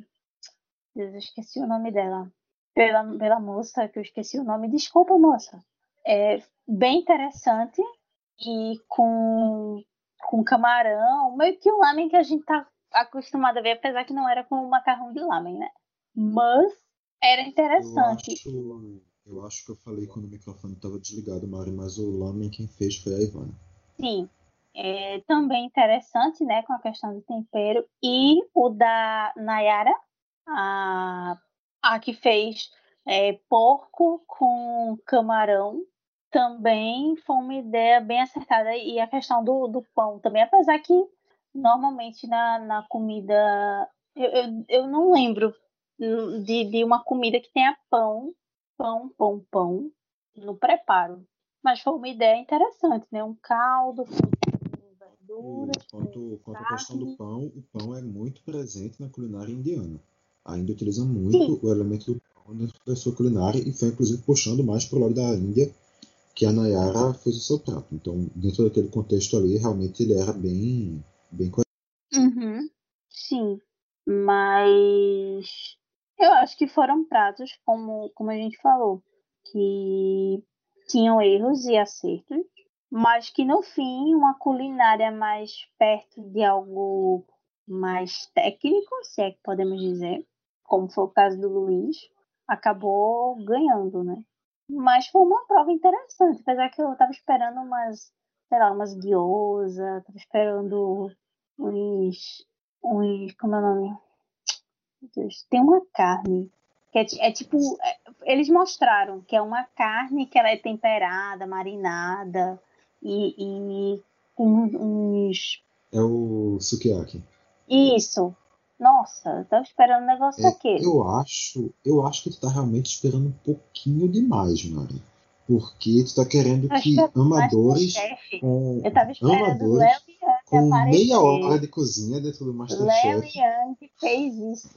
Deus, eu esqueci o nome dela. Pela, pela moça, que eu esqueci o nome. Desculpa, moça. É bem interessante e com, com camarão, meio que o lamen que a gente tá acostumado a ver, apesar que não era com o macarrão de lamen, né? Mas era interessante. Eu acho, eu acho que eu falei quando o microfone estava desligado, Mari, mas o lamen quem fez foi a Ivana. Sim. É, também interessante, né, com a questão do tempero. E o da Nayara, a, a que fez é, porco com camarão também foi uma ideia bem acertada. E a questão do, do pão também, apesar que normalmente na, na comida. Eu, eu, eu não lembro de, de uma comida que tenha pão, pão, pão, pão, no preparo. Mas foi uma ideia interessante, né? Um caldo com verduras. Quanto, quanto à questão do pão, o pão é muito presente na culinária indiana. Ainda utiliza muito Sim. o elemento do pão sua culinária e foi inclusive puxando mais para o lado da Índia que a Nayara fez o seu prato. Então, dentro daquele contexto ali, realmente ele era bem, bem Uhum. Sim, mas eu acho que foram pratos, como, como a gente falou, que tinham erros e acertos, mas que no fim uma culinária mais perto de algo mais técnico, se é que podemos dizer, como foi o caso do Luiz, acabou ganhando, né? Mas foi uma prova interessante, apesar que eu estava esperando umas, sei lá, umas gyoza, estava esperando uns, uns, como é o nome? Deus, tem uma carne que é, é tipo, é, eles mostraram que é uma carne que ela é temperada, marinada e, e com uns. É o sukiyaki. Isso. Nossa, eu tava esperando um negócio é, daquele. Eu acho, eu acho que tu tá realmente esperando um pouquinho demais, Mari. Porque tu tá querendo que amadores com eu tava esperando amadores com meia hora de cozinha dentro do Masterchef. Léo Yang fez isso.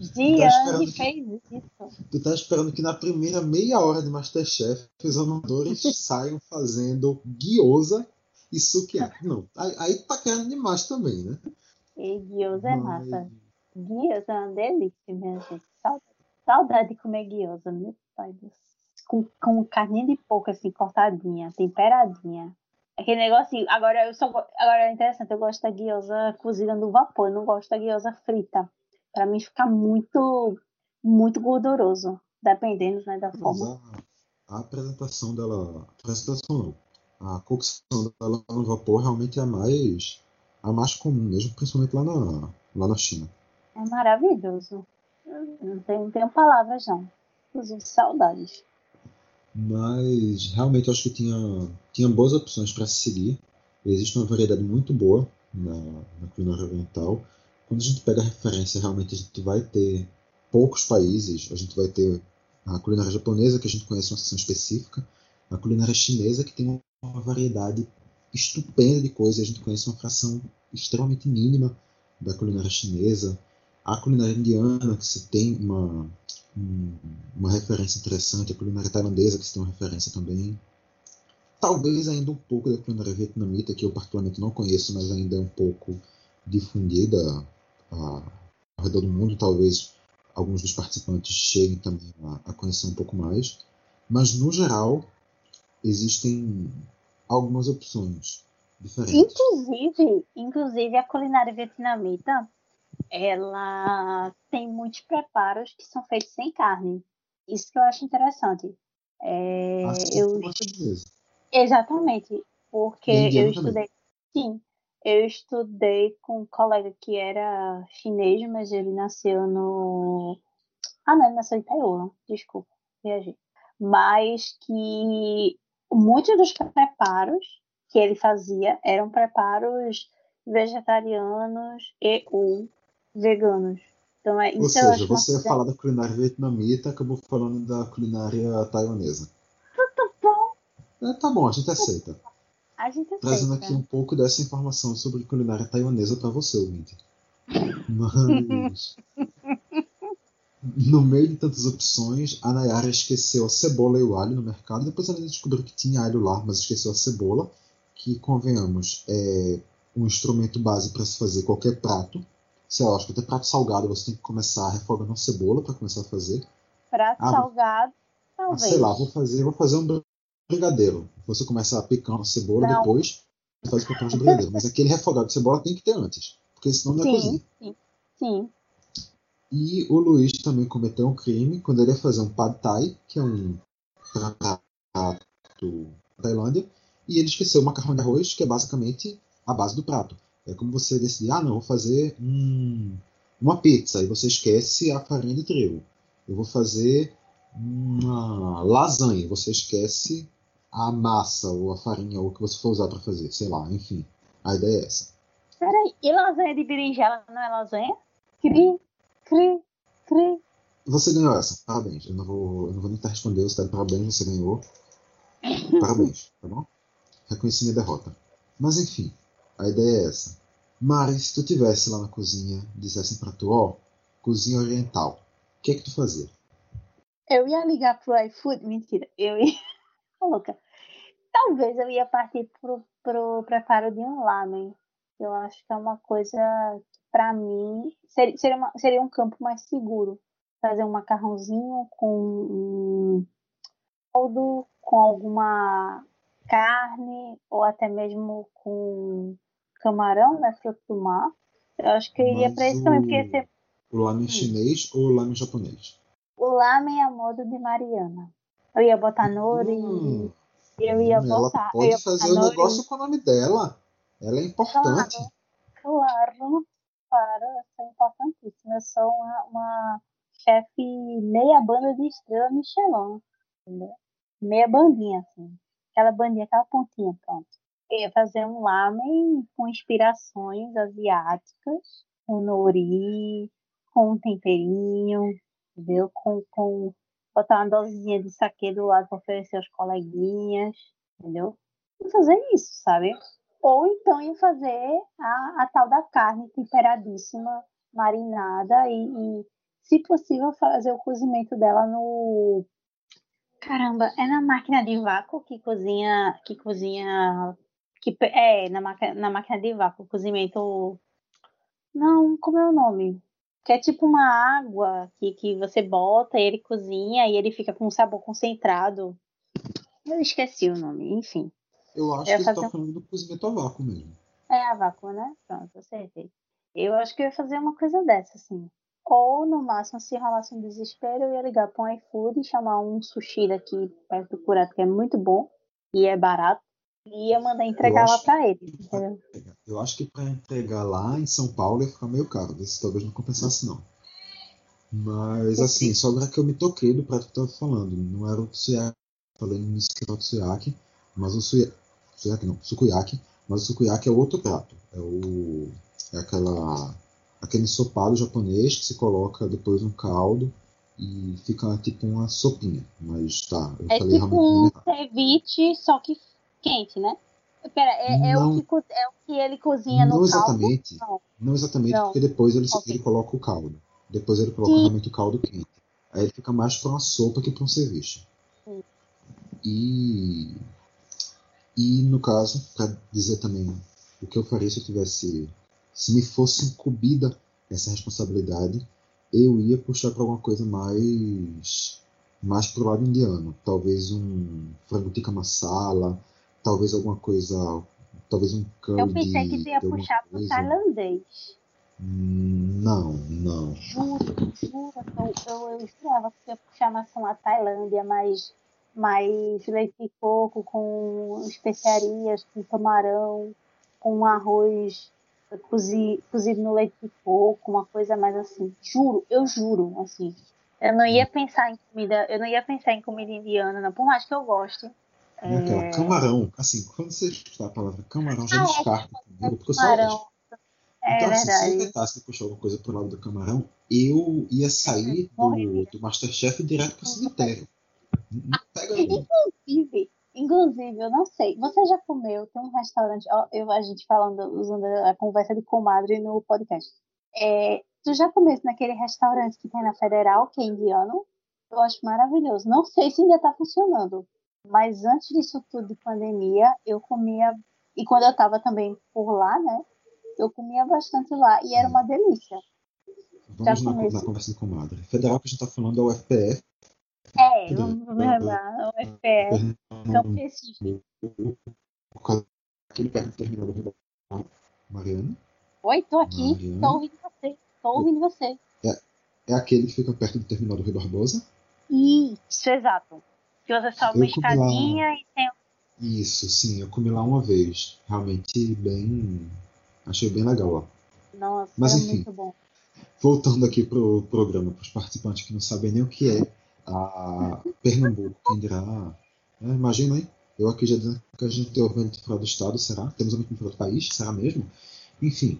Jiang tá fez isso. Tu tá esperando que na primeira meia hora de Masterchef os amadores [LAUGHS] saiam fazendo guiosa e sukiyaki. Não, aí, aí tá querendo demais também, né? E gyoza é massa. Gyoza é uma delícia, minha gente. Saudade, de comer gyoza, meu pai do com, com carninha de porco, assim, cortadinha, temperadinha. Aquele negocinho. Agora, eu só, agora é interessante, eu gosto da gyoza cozida no vapor, eu não gosto da gyoza frita. Pra mim fica muito, muito gorduroso, dependendo né, da Mas forma. A, a apresentação dela. A apresentação não. A cocção dela no vapor realmente é mais a mais comum mesmo, principalmente lá na, lá na China. É maravilhoso. Não tenho, não tenho palavras, não. Inclusive, saudades. Mas realmente eu acho que tinha, tinha boas opções para se seguir. Existe uma variedade muito boa na, na culinária oriental. Quando a gente pega a referência, realmente a gente vai ter poucos países. A gente vai ter a culinária japonesa, que a gente conhece uma seção específica, a culinária chinesa, que tem uma variedade estupenda de coisas. A gente conhece uma fração extremamente mínima da culinária chinesa. A culinária indiana, que se tem uma, uma referência interessante. A culinária tailandesa, que se tem uma referência também. Talvez ainda um pouco da culinária vietnamita, que eu particularmente não conheço, mas ainda é um pouco difundida ao redor do mundo. Talvez alguns dos participantes cheguem também a, a conhecer um pouco mais. Mas, no geral, existem algumas opções diferentes. Inclusive, inclusive a culinária vietnamita, ela tem muitos preparos que são feitos sem carne. Isso que eu acho interessante. É, assim eu Exatamente, porque eu estudei. Sim, eu estudei com um colega que era chinês, mas ele nasceu no. Ah, não, ele nasceu em Taiwan, desculpa, viajei. Mas que muitos dos preparos que ele fazia eram preparos vegetarianos e ou veganos. Então, é, ou seja, você ia falar da culinária vietnamita acabou falando da culinária taiwanesa. Tá bom. É, tá bom, a gente aceita. A gente aceita. Trazendo aqui um pouco dessa informação sobre culinária taiwanesa para você, ouvinte. [LAUGHS] Mas. No meio de tantas opções, a Nayara esqueceu a cebola e o alho no mercado. Depois ela descobriu que tinha alho lá, mas esqueceu a cebola, que, convenhamos, é um instrumento base para se fazer qualquer prato. Sei lá, acho que até prato salgado você tem que começar refogando a cebola para começar a fazer. Prato ah, salgado, talvez. Sei lá, vou fazer, vou fazer um brigadeiro. Você começa a picar a cebola, Não. depois faz o papel de brigadeiro. Mas aquele refogado de cebola tem que ter antes, porque senão não é sim, cozinha. Sim, sim. E o Luiz também cometeu um crime quando ele ia fazer um pad thai, que é um prato da Tailândia, e ele esqueceu o macarrão de arroz, que é basicamente a base do prato. É como você decidir, ah, não, vou fazer um, uma pizza, e você esquece a farinha de trigo. Eu vou fazer uma lasanha, você esquece a massa ou a farinha ou o que você for usar para fazer, sei lá, enfim. A ideia é essa. Peraí, e lasanha de berinjela não é lasanha? Cri, cri. crer. Você ganhou essa, parabéns. Eu não vou, eu não vou nem estar respondendo, você tá de parabéns, você ganhou. Parabéns, tá bom? Reconheci minha derrota. Mas enfim, a ideia é essa. Mari, se tu tivesse lá na cozinha, dissessem pra tu, ó, cozinha oriental, o que é que tu fazia? Eu ia ligar pro iFood, mentira. Eu ia. [LAUGHS] Louca. Talvez eu ia partir pro, pro preparo de um lamen. Eu acho que é uma coisa, pra mim, seria, seria, uma- seria um campo mais seguro. Fazer um macarrãozinho com um caldo, com alguma carne, ou até mesmo com camarão, né? Fruto do mar. Eu acho que eu iria Mas pra isso também, porque o- esse, O lamen chinês ou o lamen japonês? o lamen é a modo de Mariana. Eu ia botar nori, Hum, eu ia hum, ela botar. eu pode ia fazer o nori. negócio com o nome dela. Ela é importante. Claro, claro, eu sou importantíssima. Eu sou uma, uma chefe meia banda de estrela Michelin, entendeu? Meia bandinha, assim. Aquela bandinha, aquela pontinha, pronto. Eu ia fazer um lamen com inspirações asiáticas, com nori, com um temperinho, entendeu? Com, com botar uma dosezinha de saquê do lado para oferecer aos coleguinhas, entendeu? Fazer isso, sabe? Ou então ia fazer a, a tal da carne temperadíssima, marinada e, e, se possível, fazer o cozimento dela no. Caramba, é na máquina de vácuo que cozinha. Que cozinha. Que, é, na, máquina, na máquina de vácuo, cozimento. Não, como é o nome? Que é tipo uma água que, que você bota e ele cozinha e ele fica com um sabor concentrado. Eu esqueci o nome, enfim. Eu acho Eu que você fazer tá um- falando do cozimento a vácuo mesmo. É a vácuo, né? Pronto, acertei. Eu acho que eu ia fazer uma coisa dessa, assim. Ou, no máximo, se rolasse um desespero, eu ia ligar para um iFood e chamar um sushi daqui perto do Curato, que é muito bom e é barato, e ia mandar entregar lá para ele, entendeu? Eu acho que para entregar lá em São Paulo ia ficar meio caro, desse talvez não compensasse não. Mas assim, só agora que eu me toquei do prato que eu tava falando, não era o tsuyaki, falei no início que era o tsuyaki, mas o suya- tsuyaki não, sukiyaki, mas o sukiyaki é outro prato, é o é aquela aquele ensopado japonês que se coloca depois um caldo e fica tipo uma sopinha, mas tá, eu É falei tipo um ceviche, só que quente, né? Pera, é, é o, Não. que, co- é o que ele cozinha no Não caldo? exatamente. Não. Não exatamente, Não. porque depois ele, Ok. ele coloca o caldo. Depois ele coloca Sim. realmente o caldo quente. Aí ele fica mais para uma sopa que para um ceviche. Sim. E, e no caso, para dizer também o que eu faria se eu tivesse. Se me fosse incumbida essa responsabilidade, eu ia puxar para alguma coisa mais. mais pro lado indiano. Talvez um frango tikka masala, talvez alguma coisa. Talvez um curry Eu pensei que tu ia puxar pro tailandês. Não, não. Juro, juro, eu, eu, eu esperava que você ia puxar mais pra uma Tailândia, mais, mais leite de coco, com especiarias, com camarão, com arroz cozi, cozido no leite de coco, uma coisa mais assim. Juro, eu juro, assim. Eu não ia pensar em comida, eu não ia pensar em comida indiana, não, por mais que eu goste. É aquela É, camarão. Assim, quando você escutar a palavra camarão, já Ah, é. descarta comigo, porque eu alérgico. É Então, assim, se eu tentasse puxar alguma coisa pro lado do camarão, eu ia sair do, do Masterchef direto pro cemitério. Pega. Inclusive, inclusive, eu não sei. Você já comeu? Tem um restaurante, ó, eu a gente falando, usando a conversa de comadre no podcast. É, tu já comeste naquele restaurante que tem na Federal, que é indiano? Eu acho maravilhoso. Não sei se ainda tá funcionando, mas antes disso tudo de pandemia, eu comia e quando eu tava também por lá, né? Eu comia bastante lá e era uma delícia. Vamos Já na, na conversa de comadre. Federal que a gente tá falando é o FPF. É, vamos vamos lembrar, o FPE, Campo Recife. Aquele perto do terminal do Mariana. Oi, tô aqui, Mariana. tô ouvindo você, tô ouvindo você. É aquele que fica perto do terminal do Rio Barbosa. Isso, exato. Que você sobe uma comi lá. escadinha e tem. Isso, sim, eu comi lá uma vez. Realmente bem. Achei bem legal lá. Nossa, Mas, era enfim. muito bom. Voltando aqui pro programa, para os participantes que não sabem nem o que é a Pernambuco, quem dirá. né, imagina, hein? Eu aqui já dizendo que a gente tem ouvinte fora do estado, será? Temos ouvinte fora do país, será mesmo? Enfim.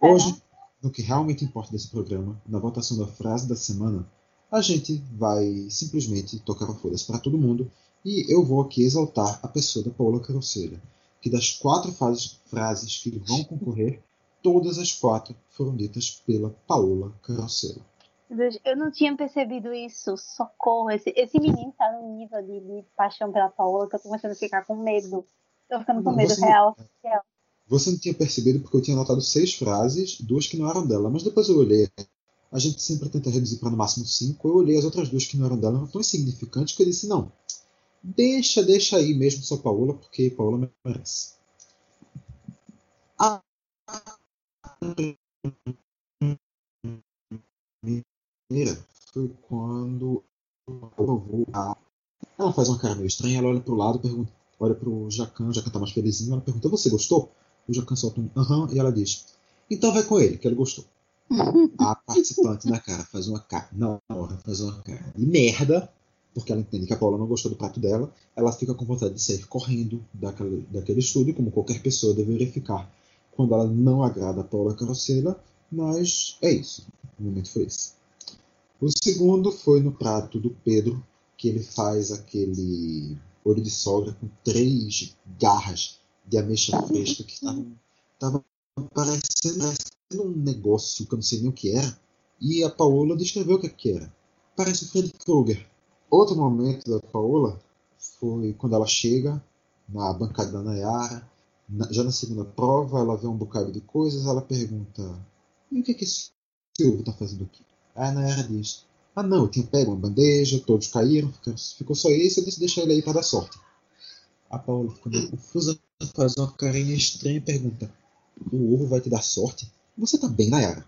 Hoje no que realmente importa desse programa, na votação da frase da semana, a gente vai simplesmente tocar a foda para todo mundo e eu vou aqui exaltar a pessoa da Paula Carocelha, que das quatro frases, frases que vão concorrer, todas as quatro foram ditas pela Paola Carocelha. Eu não tinha percebido isso. Socorro. Esse, esse menino tá num nível de, de, paixão pela Paola que eu tô começando a ficar com medo. Tô ficando com não, medo real, real. Você não tinha percebido porque eu tinha anotado seis frases, duas que não eram dela, mas depois eu olhei. A gente sempre tenta reduzir para no máximo cinco. Eu olhei as outras duas que não eram dela, eram tão insignificantes que eu disse: não, deixa, deixa aí mesmo só Paola, porque Paola merece. A primeira foi quando a... Ela faz uma cara meio estranha, ela olha pro lado, pergunta, olha pro Jacan, o Jacan tá mais felizinho, ela pergunta, você gostou? O Jacan solta um aham, e ela diz, então vai com ele, que ele gostou. a participante na cara faz uma cara, hora, faz uma cara de merda, porque ela entende que a Paula não gostou do prato dela, ela fica com vontade de sair correndo daquele, daquele estúdio, como qualquer pessoa deveria ficar quando ela não agrada a Paula Carosella, mas é isso. O momento foi esse. O segundo foi no prato do Pedro, que ele faz aquele olho de sogra com três garras de ameixa fresca que estavam parecendo, parecendo um negócio que eu não sei nem o que era. E a Paola descreveu o que, é que era. Parece o Fred Krueger. Outro momento da Paola foi quando ela chega na bancada da Nayara. Na, já na segunda prova, ela vê um bocado de coisas. Ela pergunta: E o que, é que esse Silvio está fazendo aqui? Aí a Nayara diz: Ah, não, eu tinha pego uma bandeja, todos caíram, ficou só esse, eu disse deixar ele aí para dar sorte. A Paula fica meio confusa, faz uma carinha estranha e pergunta: O ovo vai te dar sorte? Você tá bem, Nayara?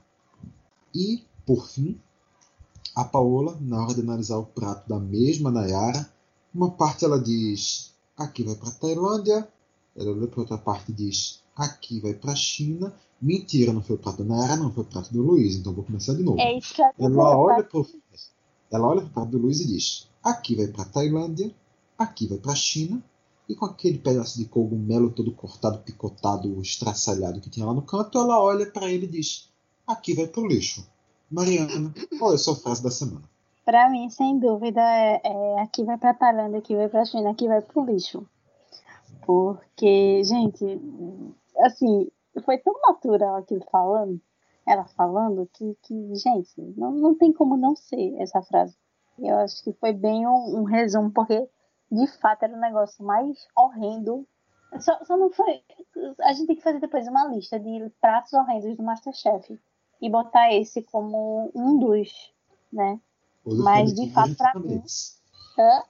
E, por fim, a Paola, na hora de analisar o prato da mesma Nayara, uma parte ela diz: Aqui vai para Tailândia. Ela olha para outra parte e diz: Aqui vai para China. Mentira, não foi o prato da Nayara, não foi o prato do Luiz, então vou começar de novo. É isso que ela olha pro, ela olha para o prato do Luiz e diz: aqui vai para Tailândia, aqui vai para a China, e com aquele pedaço de cogumelo todo cortado, picotado, estraçalhado que tinha lá no canto, ela olha para ele e diz: aqui vai para o lixo. Mariana, qual é a sua frase da semana? Para mim, sem dúvida, é, é aqui vai para Tailândia, aqui vai para a China, aqui vai para o lixo. Porque, gente, assim, foi tão natural aquilo falando, ela falando, que, que gente, não, não tem como não ser essa frase. Eu acho que foi bem um, um resumo, porque de fato era o negócio mais horrendo. Só, só não foi. A gente tem que fazer depois uma lista de pratos horrendos do Masterchef e botar esse como um dos, né? Mas de fato, pra mim. Hã?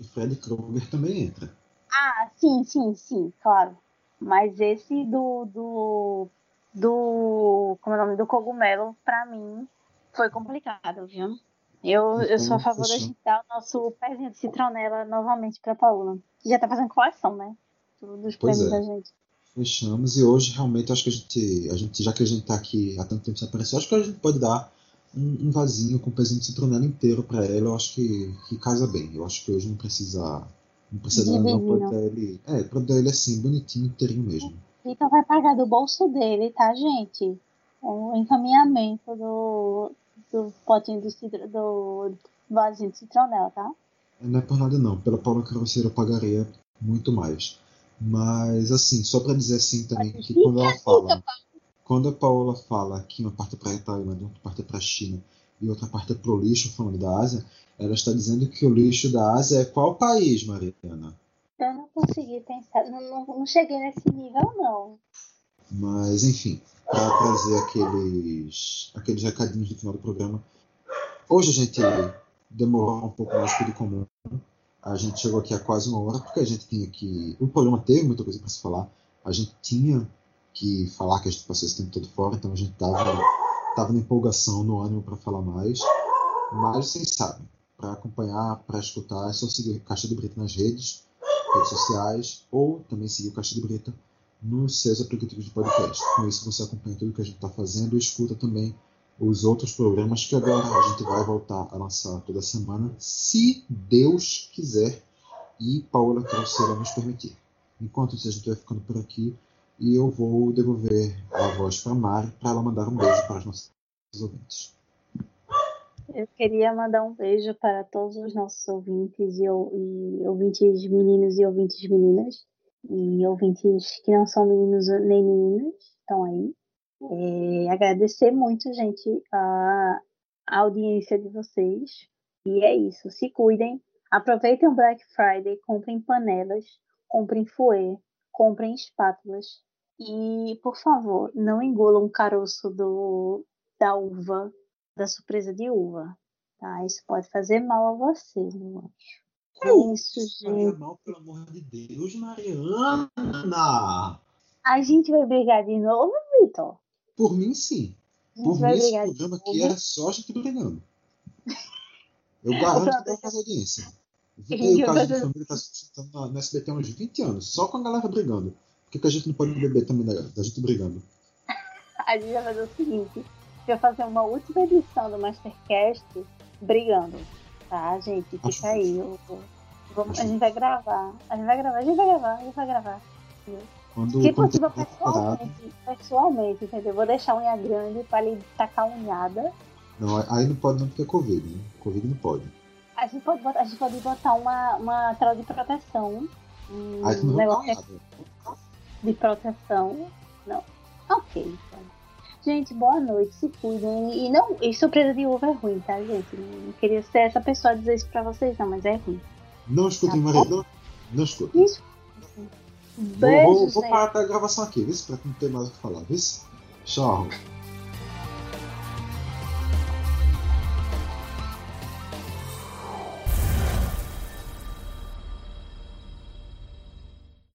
O Fred Krueger também entra. Ah, sim, sim, sim, claro. Mas esse do. do. do. Como é o nome? Do cogumelo, pra mim, foi complicado, viu? Eu, eu sou a favor da gente dar o nosso pezinho de citronela novamente pra Paula. Já tá fazendo coleção, né? Dos pois prêmios é. da gente. Fechamos e hoje realmente acho que a gente, a gente, já que a gente tá aqui há tanto tempo sem aparecer, acho que a gente pode dar um, um vasinho com o pezinho de citronela inteiro para ela. Eu acho que, que casa bem. Eu acho que hoje não precisa não precisa não, pode ele. É, dar ele assim, bonitinho, inteirinho mesmo. Então vai pagar do bolso dele, tá, gente? O encaminhamento do, do potinho do, citro, do vasinho de citronela, tá? Não é por nada não. Pela Paula Carroceira eu pagaria muito mais. Mas assim, só para dizer assim também que quando ela fala. Quando a Paola fala que uma parte é para a Tailândia, outra parte é para a China e outra parte é pro lixo, falando da Ásia, ela está dizendo que o lixo da Ásia é qual país, Mariana? Eu não consegui pensar, não, não, não cheguei nesse nível, não. Mas, enfim, para trazer aqueles, aqueles recadinhos do final do programa. Hoje a gente demorou um pouco mais que de comum. A gente chegou aqui a quase uma hora, porque a gente tinha que. O programa teve muita coisa para se falar. A gente tinha que falar que a gente passou esse tempo todo fora, então a gente tava, tava na empolgação, no ânimo para falar mais. Mas vocês sabem, para acompanhar, para escutar, é só seguir Caixa de Brita nas redes, redes sociais, ou também seguir o Caixa de Brita nos seus aplicativos de podcast. Com isso você acompanha tudo que a gente está fazendo e escuta também os outros programas que agora a gente vai voltar a lançar toda semana, se Deus quiser e Paula Calceira nos permitir. Enquanto isso, a gente vai ficando por aqui. E eu vou devolver a voz para Mari para ela mandar um beijo para os nossos ouvintes. Eu queria mandar um beijo para todos os nossos ouvintes e, e ouvintes meninos e ouvintes meninas. E ouvintes que não são meninos nem meninas, estão aí. É, agradecer muito, gente, a, a audiência de vocês. E é isso. Se cuidem. Aproveitem o Black Friday, comprem panelas, comprem fouet, comprem espátulas. E, por favor, não engulam o caroço do, da uva, da surpresa de uva. Tá? Isso pode fazer mal a você, eu acho. É isso, gente. mal, pelo amor de Deus, Mariana! A gente vai brigar de novo, Vitor? Por mim, sim. Por mim, esse programa aqui era só a gente brigando. [LAUGHS] Eu garanto que vai fazer audiência. O caso de família está sustentando na SBT há uns 20 anos, só com a galera brigando. Por que, que a gente não pode beber também da, da gente brigando? [LAUGHS] a gente vai fazer o seguinte: vai fazer uma última edição do Mastercast brigando. Tá, gente? Fica Acho aí. Eu, vamos, a gente vai gravar. A gente vai gravar, a gente vai gravar, a gente vai gravar. Quando, tipo, quando tipo, pessoalmente, pessoalmente, entendeu? Vou deixar a unha grande pra ele tacar a unhada. Não, aí não pode não porque é Covid, né? Covid não pode. A gente pode botar, a gente pode botar uma, uma tela de proteção. Um negócio de proteção. Não. Ok, então. Gente, boa noite, se cuidem. E não, e surpresa de uva é ruim, tá, gente? Não queria ser essa pessoa a dizer isso pra vocês, não, mas é ruim. Não escutem, tá Maria, não, não escutem. Isso. Beijo, vou, vou, vou parar a gravação aqui, viu? Pra não ter mais o que falar, viu? Tchau.